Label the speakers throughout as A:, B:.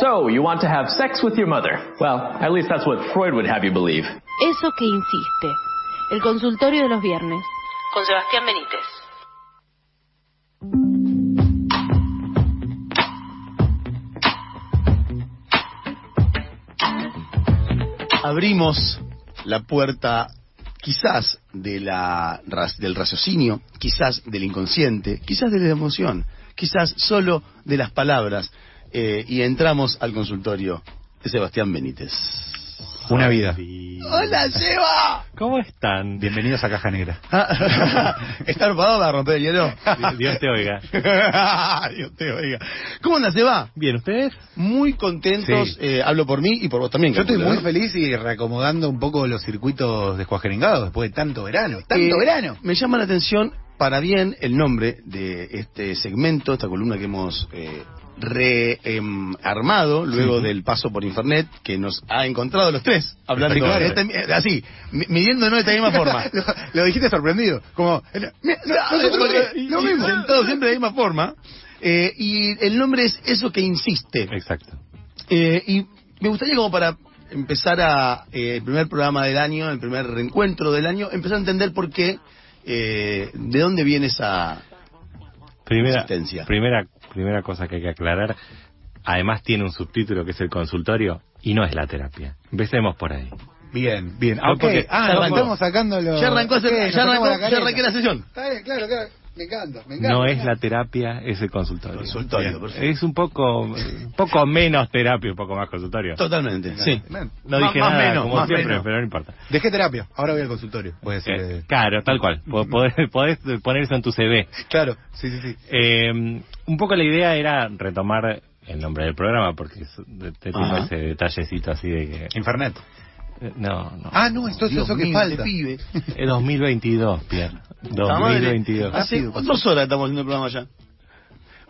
A: So, you want to have sex with your mother. Well, at least that's what Freud would have you believe.
B: Eso que insiste. El consultorio de los viernes. Con Sebastián Benítez.
C: Abrimos la puerta quizás de la, del raciocinio, quizás del inconsciente, quizás de la emoción, quizás solo de las palabras, eh, y entramos al consultorio de Sebastián Benítez.
D: Una vida.
C: ¡Hola, Seba!
D: ¿Cómo están? Bienvenidos a Caja Negra.
C: ¿Está armado para romper el hielo?
D: Dios te oiga.
C: Dios te oiga. ¿Cómo anda, Seba?
D: Bien, ¿ustedes?
C: Muy contentos,
D: Sí.
C: eh, hablo por mí y por vos también.
E: Yo estoy muy
C: ¿no?
E: feliz y reacomodando un poco los circuitos de descuajerengados después de tanto verano. ¡Tanto
C: Eh,
E: verano!
C: Me llama la atención, para bien, el nombre de este segmento, esta columna que hemos eh, rearmado luego del paso por internet, que nos ha encontrado los tres, hablando esta- eh, así, mi- midiéndonos de esta misma forma.
E: lo, lo dijiste sorprendido. Como, eh, lo mismo.
C: Sentados siempre de la misma forma. eh, y el nombre es eso que insiste.
D: Exacto.
C: Eh, y me gustaría como para empezar a eh, el primer programa del año, el primer reencuentro del año, empezar a entender por qué, eh, de dónde viene esa
D: Primera,
C: Existencia.
D: primera, primera cosa que hay que aclarar. Además tiene un subtítulo que es el consultorio y no es la terapia. Empecemos por ahí.
E: Bien, bien.
D: Porque
E: ah,
C: ya
E: nos
C: arrancó.
E: estamos sacando los...
C: Ya arrancó, ya arrancó, ya arranqué la sesión.
E: Está bien, claro, claro. Me encanta, me encanta.
D: No es la terapia, es el consultorio.
C: Consultorio,
D: Bien.
C: perfecto.
D: Es un poco, un poco menos terapia, un poco más consultorio.
C: Totalmente, sí.
D: No
C: Más-
D: dije
C: más
D: nada,
C: menos,
D: como
C: más
D: siempre,
C: menos.
D: pero no importa.
E: Dejé terapia, ahora voy al consultorio.
D: Eh,
E: eh,
D: claro, tal cual. Po- Podés, podés poner eso en tu CV.
E: Claro, sí, sí, sí.
D: Eh, un poco la idea era retomar el nombre del programa, porque tengo ese detallecito así de que...
E: Infernet.
D: No, no.
E: Ah, no, esto es
C: Dios
E: eso que
C: mío,
E: falta.
C: este pibe.
D: Es 2022, Pierre.
C: Puta madre.
D: 2022.
C: Hace dos horas estamos haciendo el programa ya.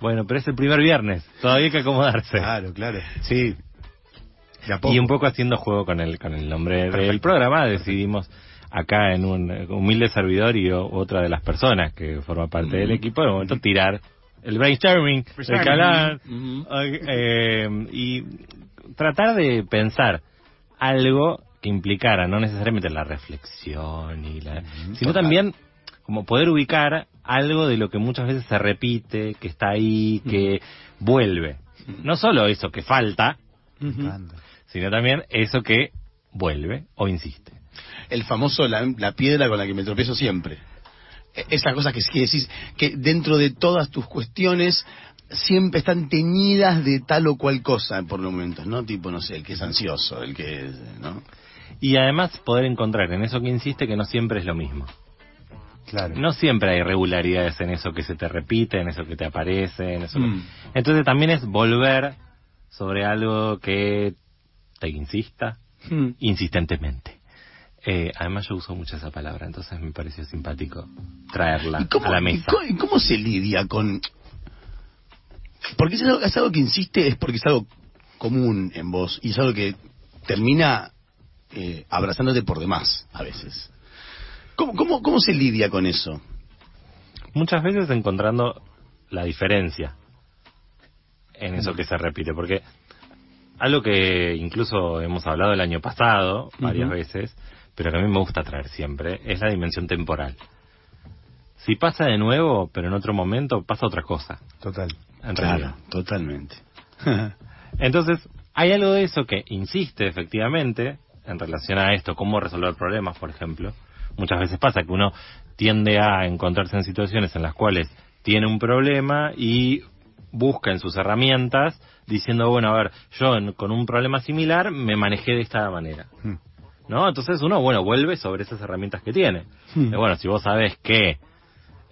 D: Bueno, pero es el primer viernes. Todavía hay que acomodarse.
E: Claro, claro. Sí.
D: Y un poco haciendo juego con el, con el nombre del programa, decidimos acá en un eh, humilde servidor y o- otra de las personas que forma parte del equipo, de momento tirar el brainstorming, el calar,
C: Ujú.
D: eh, y tratar de pensar algo que implicara no necesariamente la reflexión y la, sino también como poder ubicar algo de lo que muchas veces se repite, que está ahí, que vuelve. No solo eso que falta,
E: Me
D: sino también eso que vuelve o insiste.
C: El famoso, la, la piedra con la que me tropiezo siempre. E- Esa cosa que, que decís, que dentro de todas tus cuestiones siempre están teñidas de tal o cual cosa por momentos, ¿no? Tipo, no sé, el que es ansioso, el que es, ¿no?
D: Y además poder encontrar en eso que insiste que no siempre es lo mismo.
E: Claro.
D: No siempre hay irregularidades en eso que se te repite, en eso que te aparece, en eso. que-
C: Mm.
D: Entonces también es volver sobre algo que te insista
C: Mm.
D: insistentemente. Eh, además yo uso mucho esa palabra, entonces me pareció simpático traerla
C: ¿Y cómo,
D: a la
C: y
D: mesa.
C: cómo- y cómo se lidia con...? Porque es algo, es algo que insiste, es porque es algo común en vos y es algo que termina eh, abrazándote por demás a veces. ¿Cómo, cómo, ¿Cómo se lidia con eso?
D: Muchas veces encontrando la diferencia en eso que se repite, porque algo que incluso hemos hablado el año pasado varias veces, pero que a mí me gusta traer siempre, es la dimensión temporal. Si pasa de nuevo, pero en otro momento, pasa otra cosa,
E: Total.
D: en realidad.
C: totalmente.
D: Entonces, hay algo de eso que insiste efectivamente en relación a esto, cómo resolver problemas, por ejemplo. Muchas veces pasa que uno tiende a encontrarse en situaciones en las cuales tiene un problema y busca en sus herramientas diciendo, bueno, a ver, yo en- con un problema similar me manejé de esta manera.
E: Mm.
D: ¿No? Entonces uno, bueno, vuelve sobre esas herramientas que tiene.
C: Hmm.
D: Eh, bueno, si vos sabés que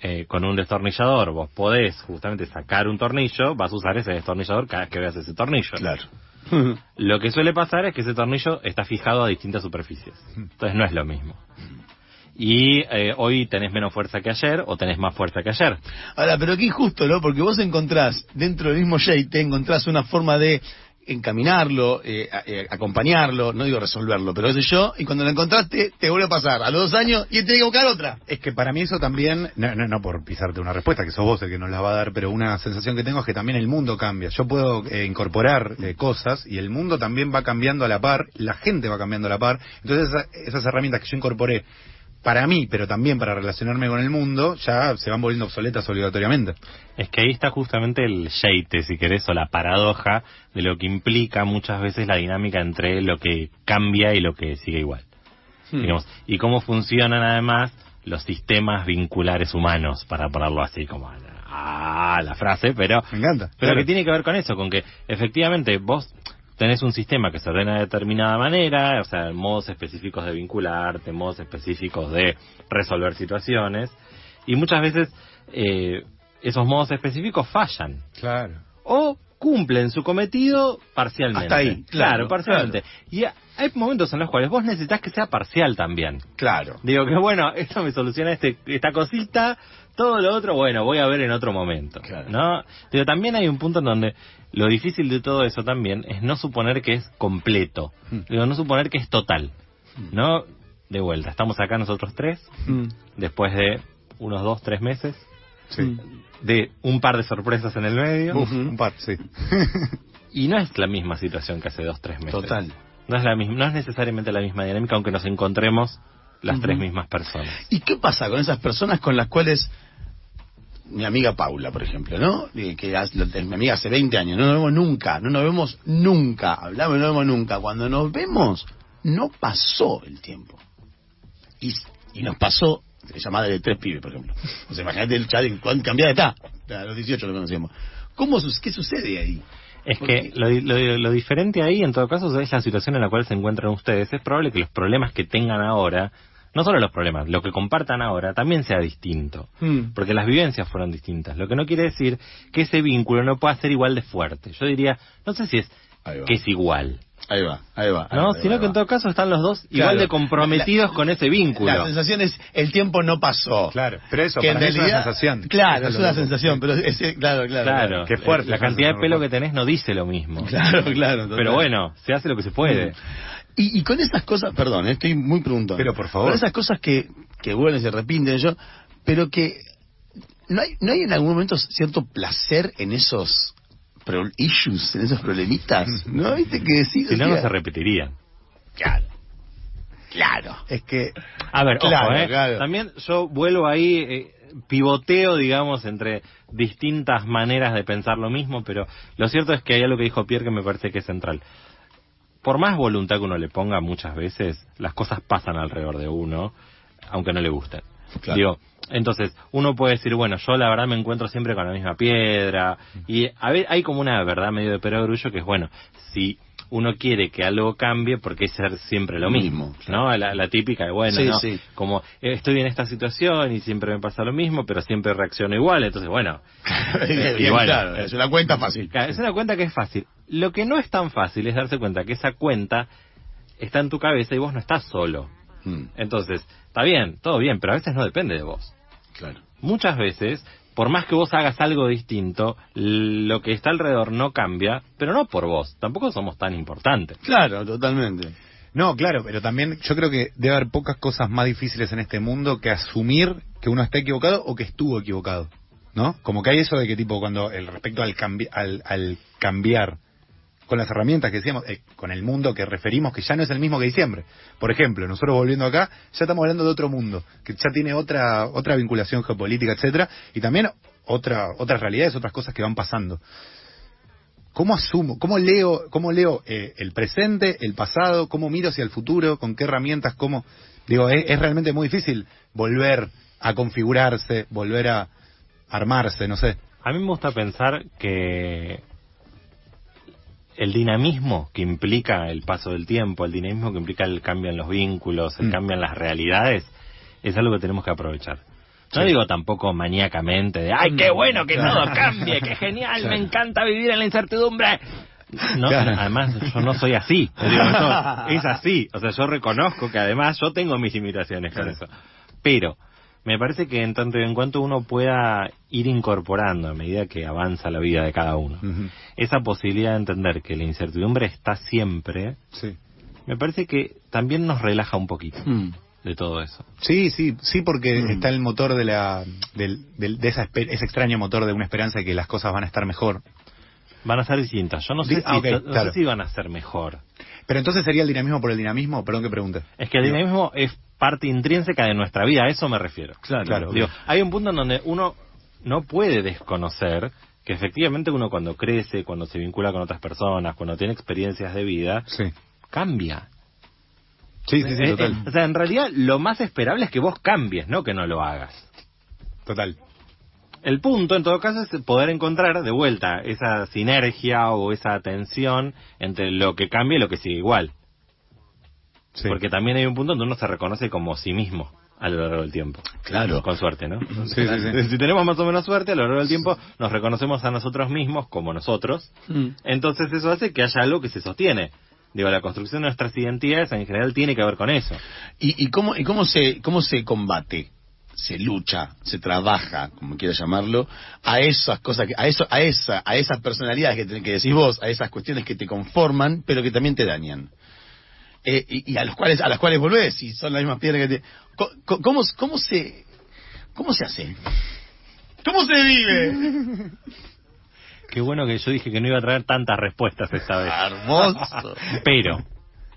D: eh, con un destornillador vos podés justamente sacar un tornillo, vas a usar ese destornillador cada vez que veas ese tornillo.
C: Claro.
D: Lo que suele pasar es que ese tornillo está fijado a distintas superficies. Entonces no es lo mismo. Y eh, hoy tenés menos fuerza que ayer o tenés más fuerza que ayer.
C: Ahora, pero qué injusto, ¿no? Porque vos encontrás, dentro del mismo te encontrás una forma de encaminarlo, eh, eh, acompañarlo, no digo resolverlo, pero eso yo, y cuando lo encontraste, te vuelve a pasar a los dos años y te tiene que buscar otra.
E: Es que para mí eso también, no, no, no por pisarte una respuesta, que sos vos el que nos la va a dar, pero una sensación que tengo es que también el mundo cambia. Yo puedo eh, incorporar eh, cosas y el mundo también va cambiando a la par, la gente va cambiando a la par. Entonces esa- esas herramientas que yo incorporé para mí, pero también para relacionarme con el mundo, ya se van volviendo obsoletas obligatoriamente.
D: Es que ahí está justamente el sheite, si querés, o la paradoja de lo que implica muchas veces la dinámica entre lo que cambia y lo que sigue igual. Digamos, y cómo funcionan además los sistemas vinculares humanos, para ponerlo así como a la frase, pero,
E: Me encanta.
D: pero
E: Claro.
D: que tiene que ver con eso, con que efectivamente vos tenés un sistema que se ordena de determinada manera, o sea, modos específicos de vincularte, modos específicos de resolver situaciones, y muchas veces eh, esos modos específicos fallan
E: Claro.
D: o cumplen su cometido parcialmente.
C: Hasta ahí,
D: claro,
C: claro,
D: parcialmente. Y ha- hay momentos en los cuales vos necesitas que sea parcial también.
C: Claro.
D: Digo que bueno, esto me soluciona este, esta cosita, todo lo otro, bueno, voy a ver en otro momento.
C: Claro.
D: ¿No? Digo, también hay un punto en donde lo difícil de todo eso también es no suponer que es completo.
C: Mm.
D: Digo, no suponer que es total. ¿No? De vuelta, estamos acá nosotros tres, después de unos dos, tres meses,
E: Sí.
D: de un par de sorpresas en el medio.
E: Uf, un par, sí.
D: Y no es la misma situación que hace dos, tres meses.
C: Total.
D: No es, la misma, no es necesariamente la misma dinámica, aunque nos encontremos las tres mismas personas.
C: ¿Y qué pasa con esas personas con las cuales mi amiga Paula, por ejemplo, ¿no? Que es mi amiga hace 20 años, no nos vemos nunca, no nos vemos nunca, hablamos no nos vemos nunca. Cuando nos vemos, no pasó el tiempo. Y, y nos pasó, ella madre de tres pibes, por ejemplo. O sea, imagínate el chaval, cuán cambiada está. A los 18 lo conocíamos. ¿Cómo, ¿Qué sucede ahí?
D: Es
C: ¿Por
D: que lo, lo lo diferente ahí, en todo caso, es la situación en la cual se encuentran ustedes. Es probable que los problemas que tengan ahora, no solo los problemas, lo que compartan ahora, también sea distinto.
C: Mm.
D: Porque las vivencias fueron distintas. Lo que no quiere decir que ese vínculo no pueda ser igual de fuerte. Yo diría, no sé si es que es igual,
C: Ahí va, ahí va. ahí
D: ¿no?
C: va, ahí
D: Sino
C: va,
D: que en todo caso están los dos igual de comprometidos con ese vínculo.
C: La sensación es, el tiempo no pasó.
E: Claro, pero eso
C: que en
E: para mí es una
C: realidad-
E: sensación.
C: Claro, es una sensación, pero es, claro, claro.
D: Claro,
E: Qué fuerte
D: La cantidad de pelo que tenés no dice lo mismo.
C: Claro, claro. total.
D: Pero bueno, se hace lo que se puede.
C: Y, y con esas cosas, perdón, eh, estoy muy preguntando.
E: Pero, por favor.
C: Con esas cosas que, que vuelven y se repiten yo, pero que no hay, no hay en algún momento cierto placer en esos pro- issues, en esos problemitas, ¿no? ¿Viste que decís?
D: Si no, no se repetirían.
C: Claro. Claro.
E: Es que
D: A ver,
C: Claro,
D: ojo, ¿eh?
C: claro.
D: También yo vuelvo ahí, eh, pivoteo, digamos, entre distintas maneras de pensar lo mismo, pero lo cierto es que hay algo que dijo Pierre que me parece que es central. Por más voluntad que uno le ponga, muchas veces las cosas pasan alrededor de uno, aunque no le gusten.
C: Claro.
D: Digo, entonces, uno puede decir, bueno, yo la verdad me encuentro siempre con la misma piedra, y a ver, hay como una verdad medio de perogrullo que es, bueno, si uno quiere que algo cambie, porque es ser siempre lo mismo, ¿no? La, la típica de, bueno,
C: Sí,
D: no,
C: sí.
D: como eh, estoy en esta situación y siempre me pasa lo mismo, pero siempre reacciono igual, entonces, bueno,
C: Bien,
D: y bueno,
C: claro, es una cuenta fácil.
D: Es una cuenta que es fácil. Lo que no es tan fácil es darse cuenta que esa cuenta está en tu cabeza y vos no estás solo.
C: Mm,
D: Entonces, está bien, todo bien, pero a veces no depende de vos.
C: claro.
D: Muchas veces, por más que vos hagas algo distinto, lo que está alrededor no cambia, pero no por vos. Tampoco somos tan importantes.
C: Claro, totalmente.
E: No, claro, pero también yo creo que debe haber pocas cosas más difíciles en este mundo que asumir que uno está equivocado o que estuvo equivocado, ¿no? Como que hay eso de que tipo cuando el respecto al, cambi- al, al cambiar con las herramientas que decíamos, eh, con el mundo que referimos que ya no es el mismo que diciembre. Por ejemplo, nosotros volviendo acá, ya estamos hablando de otro mundo, que ya tiene otra otra vinculación geopolítica, etcétera, y también otra otras realidades, otras cosas que van pasando. ¿Cómo asumo, cómo leo, cómo leo eh, el presente, el pasado, cómo miro hacia el futuro, con qué herramientas, cómo, digo, es, es realmente muy difícil volver a configurarse, volver a armarse, no sé.
D: A mí me gusta pensar que el dinamismo que implica el paso del tiempo, el dinamismo que implica el cambio en los vínculos, el
E: Mm.
D: cambio en las realidades, es algo que tenemos que aprovechar. No
E: Sí.
D: digo tampoco maníacamente de, ay, qué bueno que todo cambie, qué genial, me encanta vivir en la incertidumbre. No,
E: Claro.
D: además yo no soy así, digo, es así, o sea, yo reconozco que además yo tengo mis limitaciones con eso. Pero me parece que en tanto y en cuanto uno pueda ir incorporando a medida que avanza la vida de cada uno, esa posibilidad de entender que la incertidumbre está siempre,
E: Sí.
D: me parece que también nos relaja un poquito
C: Mm.
D: de todo eso.
E: Sí, sí, sí, porque
C: Mm.
E: está el motor de la, del, del- de esa ese extraño motor de una esperanza de que las cosas van a estar mejor.
D: Van a ser distintas. Yo no sé,
E: Di-
D: si,
E: ah,
D: sé si van a ser mejor.
E: Pero entonces sería el dinamismo por el dinamismo, perdón que pregunte.
D: Es que el dinamismo es parte intrínseca de nuestra vida, a eso me refiero.
C: Claro.
E: Claro.
D: Digo, hay un punto en donde uno no puede desconocer que efectivamente uno cuando crece, cuando se vincula con otras personas, cuando tiene experiencias de vida,
E: Sí.
D: cambia.
E: Sí, sí, sí,
D: Eh,
E: total.
D: eh, o sea, en realidad lo más esperable es que vos cambies, no que no lo hagas.
E: Total.
D: El punto, en todo caso, es poder encontrar de vuelta esa sinergia o esa tensión entre lo que cambia y lo que sigue igual.
E: Sí.
D: Porque también hay un punto donde uno se reconoce como sí mismo a lo largo del tiempo.
C: Claro.
D: Con suerte, ¿no?
E: Sí, sí, sí.
D: Si tenemos más o menos suerte, a lo largo del tiempo nos reconocemos a nosotros mismos como nosotros.
C: Mm.
D: Entonces eso hace que haya algo que se sostiene. Digo, la construcción de nuestras identidades en general tiene que ver con eso.
C: ¿Y, y cómo, y cómo, se, cómo se combate? Se lucha, se trabaja, como quieras llamarlo, a esas cosas, que, a eso, a esa, a esas personalidades que, que decís vos, a esas cuestiones que te conforman, pero que también te dañan. Eh, y, y a los cuales, a las cuales volvés, y son las mismas piedras que te. Co- ¿Cómo, cómo se, cómo se hace? ¿Cómo se vive?
D: Qué bueno que yo dije que no iba a traer tantas respuestas esta vez.
C: Hermoso.
D: Pero,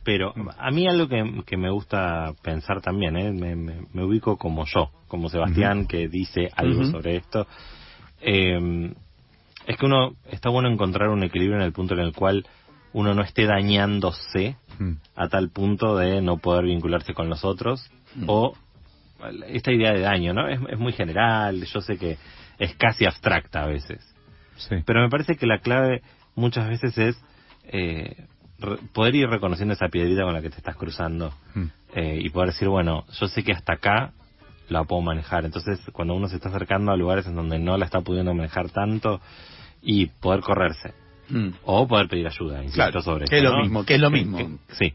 D: pero, a mí algo que, que me gusta pensar también, ¿eh? me, me- me ubico como yo, como Sebastián, que dice algo sobre esto, eh, es que uno está bueno encontrar un equilibrio en el punto en el cual uno no esté dañándose
E: Mm.
D: a tal punto de no poder vincularse con los otros
C: Mm.
D: o esta idea de daño, ¿no? Es, es muy general, yo sé que es casi abstracta a veces.
E: Sí.
D: Pero me parece que la clave muchas veces es eh, re- poder ir reconociendo esa piedrita con la que te estás cruzando
E: Mm.
D: eh, y poder decir, bueno, yo sé que hasta acá la puedo manejar. Entonces, cuando uno se está acercando a lugares en donde no la está pudiendo manejar tanto y poder correrse
C: Mm.
D: o poder pedir ayuda, insisto
C: Claro,
D: sobre
C: que
D: eso,
C: es lo
D: ¿no?
C: mismo, que es lo
D: Que-
C: mismo.
D: que- sí.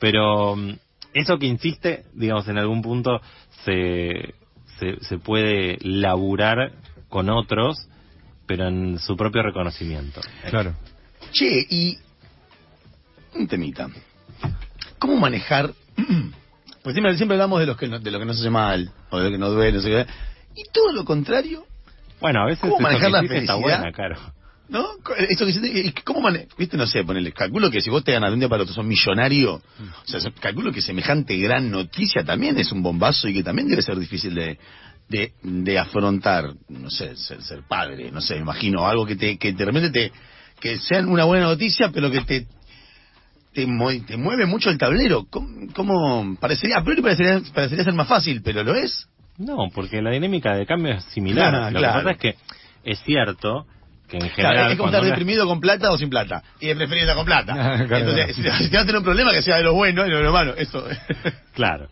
D: Pero mm, eso que insiste, digamos, en algún punto se, se, se puede laburar con otros, pero en su propio reconocimiento.
E: Claro.
C: Che, y un temita. ¿Cómo manejar? Pues siempre, siempre hablamos de, los que no- de lo que no se hace mal, o de lo que no duele, no sé qué. Y todo lo contrario,
D: Bueno, a veces
C: ¿Cómo manejar la
D: hiciste está
C: felicidad?
D: buena, claro.
C: ¿No? Esto que ¿Cómo manejar? Viste, no sé, ponele, calculo que si vos te ganas de un día para otro, sos millonario, o sea, se- calculo que semejante gran noticia también es un bombazo y que también debe ser difícil de, de, de afrontar, no sé, ser, ser padre, no sé, imagino, algo que te, que de repente te, que sea una buena noticia, pero que te, te, mue- te mueve mucho el tablero. ¿Cómo, cómo- parecería, a priori parecería, parecería ser más fácil, pero lo es?
D: No, porque la dinámica de cambio es similar.
C: Ah,
D: Lo
C: claro.
D: que pasa es que es cierto que en
C: Claro,
D: general...
C: es como estar deprimido con plata o sin plata. Y de preferir estar con plata.
E: Claro.
C: Entonces, si, te vas a tener un problema, que sea de lo bueno y de lo malo. Eso.
D: Claro,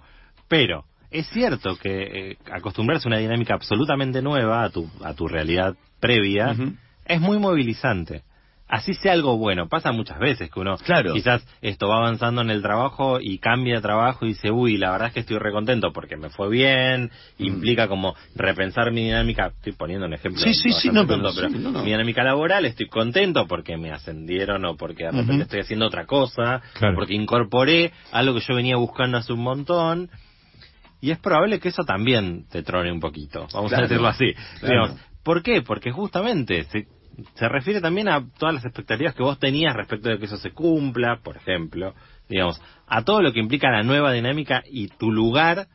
D: pero es cierto que eh, acostumbrarse a una dinámica absolutamente nueva a tu, a tu realidad previa
C: Ujú.
D: es muy movilizante. Así sea algo bueno, pasa muchas veces que uno
C: Claro.
D: quizás esto va avanzando en el trabajo y cambia de trabajo y dice, uy, la verdad es que estoy recontento porque me fue bien,
C: Mm.
D: implica como repensar mi dinámica, estoy poniendo un ejemplo.
C: Sí, sí, sí, no, pero sí, no,
D: mi dinámica laboral, estoy contento porque me ascendieron o porque de repente
C: Ujú.
D: estoy haciendo otra cosa,
E: Claro.
D: porque incorporé algo que yo venía buscando hace un montón. Y es probable que eso también te trone un poquito, vamos
C: Claro,
D: a decirlo así. Digamos, ¿Por qué? Porque justamente se, se refiere también a todas las expectativas que vos tenías respecto de que eso se cumpla, por ejemplo, digamos, a todo lo que implica la nueva dinámica y tu lugar.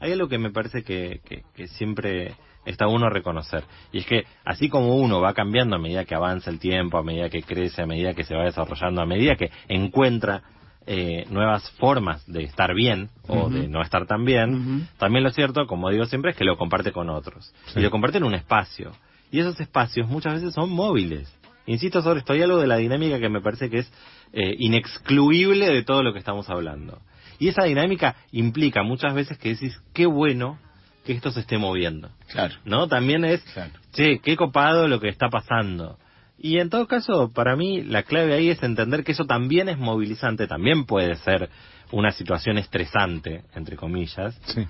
D: Hay algo que me parece que, que, que siempre está uno a reconocer. Y es que así como uno va cambiando a medida que avanza el tiempo, a medida que crece, a medida que se va desarrollando, a medida que encuentra eh, nuevas formas de estar bien o de no estar tan bien, también lo cierto, como digo siempre, es que lo comparte con otros.
E: Sí.
D: Y lo comparte en un espacio. Y esos espacios muchas veces son móviles. Insisto sobre esto, hay algo de la dinámica que me parece que es eh, inexcluible de todo lo que estamos hablando. Y esa dinámica implica muchas veces que decís, qué bueno que esto se esté moviendo.
C: Claro.
D: ¿No? También es,
C: Claro.
D: che, qué copado lo que está pasando. Y en todo caso, para mí, la clave ahí es entender que eso también es movilizante, también puede ser una situación estresante, entre comillas,
E: Sí.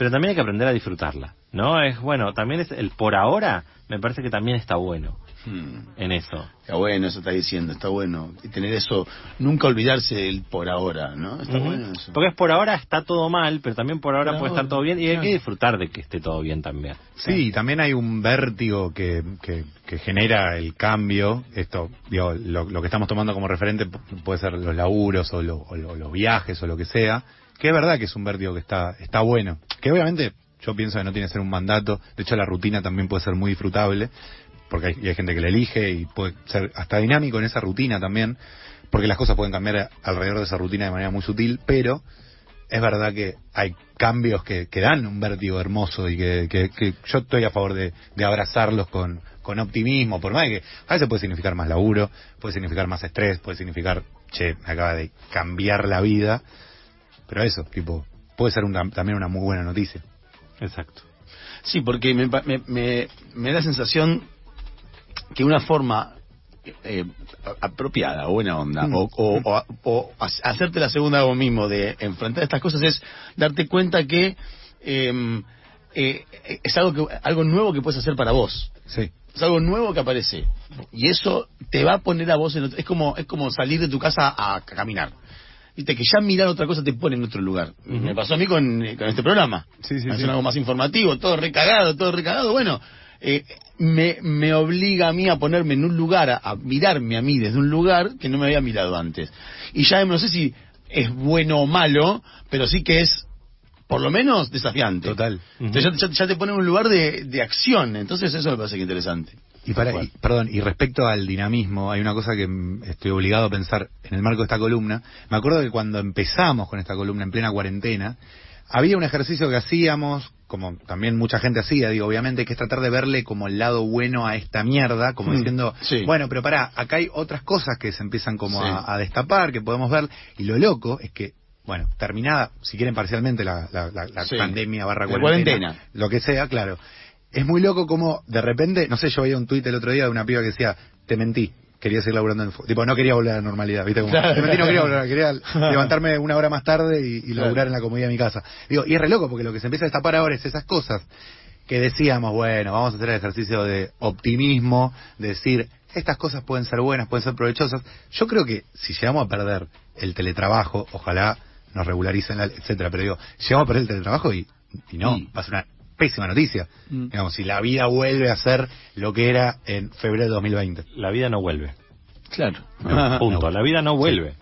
D: Pero también hay que aprender a disfrutarla, ¿no? Es bueno, también es el por ahora, me parece que también está bueno
C: Hmm.
D: en eso.
C: Está bueno, eso está diciendo, está bueno. Y tener eso, nunca olvidarse del por ahora, ¿no? Está bueno eso.
D: Porque es por ahora está todo mal, pero también por ahora
C: Por
D: puede
C: ahora,
D: estar todo bien y hay que disfrutar de que esté todo bien también.
E: Sí, y también hay un vértigo que, que, que genera el cambio. Esto, digo, lo, lo que estamos tomando como referente pu- puede ser los laburos o, lo- o lo- los viajes o lo que sea. Que es verdad que es un vértigo que está, está bueno. Que obviamente yo pienso que no tiene que ser un mandato. De hecho, la rutina también puede ser muy disfrutable. Porque hay, gente que la elige y puede ser hasta dinámico en esa rutina también. Porque las cosas pueden cambiar alrededor de esa rutina de manera muy sutil. Pero es verdad que hay cambios que, que dan un vértigo hermoso y que, que- yo estoy a favor de, abrazarlos con, con optimismo, por más que a veces puede significar más laburo, puede significar más estrés, puede significar, che, me acaba de cambiar la vida, pero eso, tipo, puede ser un- también una muy buena noticia.
D: Exacto.
C: Sí, porque me, me, me, me da la sensación que una forma eh, apropiada, o buena onda,
E: Mm.
C: o, o, o- o ha- hacerte la segunda vos mismo de enfrentar estas cosas es darte cuenta que eh, eh, es algo que algo nuevo que puedes hacer para vos.
E: Sí.
C: Es algo nuevo que aparece. Y eso te va a poner a vos en otro... Es como, es como salir de tu casa a caminar. Viste, que ya mirar otra cosa te pone en otro lugar. Me pasó a mí con, eh, con este programa.
E: Sí, sí,
C: Hacer
E: sí.
C: algo más informativo, todo recagado, todo recagado. Bueno, eh, me, me obliga a mí a ponerme en un lugar, a, a mirarme a mí desde un lugar que no me había mirado antes. Y ya no sé si es bueno o malo, pero sí que es por lo menos desafiante.
E: Total.
C: Entonces ya, ya- ya te pone en un lugar de, de acción. Entonces eso me parece que interesante.
E: Y para, y- perdón, y respecto al dinamismo, hay una cosa que mm, estoy obligado a pensar en el marco de esta columna. Me acuerdo que cuando empezamos con esta columna en plena cuarentena, había un ejercicio que hacíamos, como también mucha gente hacía, digo, obviamente, que es tratar de verle como el lado bueno a esta mierda, como
C: Mm,
E: diciendo,
C: sí.
E: bueno, pero pará, acá hay otras cosas que se empiezan como
C: Sí.
E: a, a destapar, que podemos ver, y lo loco es que, bueno, terminada, si quieren parcialmente la, la- la- la
C: Sí.
E: pandemia barra cuarentena. lo que sea, claro. Es muy loco como de repente, no sé, yo veía un tuit el otro día de una piba que decía, te mentí, quería seguir laburando en fu-". Tipo, no quería volver a la normalidad, ¿viste? Como,
C: Claro.
E: te mentí, no quería volver, quería levantarme una hora más tarde y, y
C: Claro.
E: laburar en la comodidad de mi casa. Digo, y es re loco porque lo que se empieza a destapar ahora es esas cosas que decíamos, bueno, vamos a hacer el ejercicio de optimismo, de decir, estas cosas pueden ser buenas, pueden ser provechosas. Yo creo que si llegamos a perder el teletrabajo, ojalá nos regularicen, la, etcétera, pero digo, llegamos a perder el teletrabajo y, y no,
C: Sí.
E: va a ser una pésima noticia.
C: Mm.
E: Digamos, si la vida vuelve a ser lo que era en febrero de 2020.
D: La vida no vuelve.
C: Claro.
D: Punto. La vida no vuelve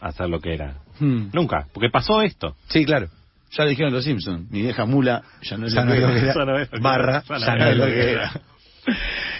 D: a ser lo que era.
C: Hmm.
D: Nunca. Porque pasó esto.
E: Sí, claro.
C: Ya dijeron los Simpsons, mi vieja mula ya no es
E: Ya
C: lo
E: no
C: que era.
E: Barra, ya no es lo que era.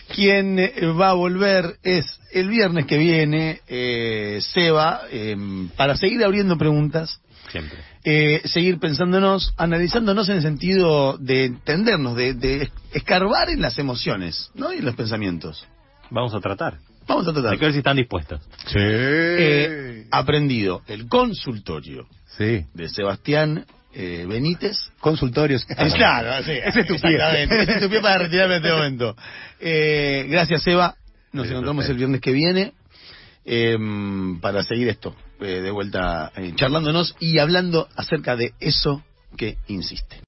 C: Quien eh, va a volver es el viernes que viene, eh, Seba, eh, para seguir abriendo preguntas,
D: Siempre.
C: eh, seguir pensándonos, analizándonos en el sentido de entendernos, de, de escarbar en las emociones, ¿no? Y en los pensamientos.
D: Vamos a tratar.
C: Vamos a tratar.
D: Hay que ver si están dispuestos.
E: Sí.
C: Eh, aprendido el consultorio
E: sí.
C: de Sebastián eh, Benítez.
E: Consultorios.
C: Claro, sí,
E: Ese es tu pie.
C: Ese es tu pie para retirarme en este momento. Eh, gracias, Eva. Nos encontramos el viernes que viene eh, para seguir esto, eh, de vuelta eh, charlándonos y hablando acerca de eso que insiste.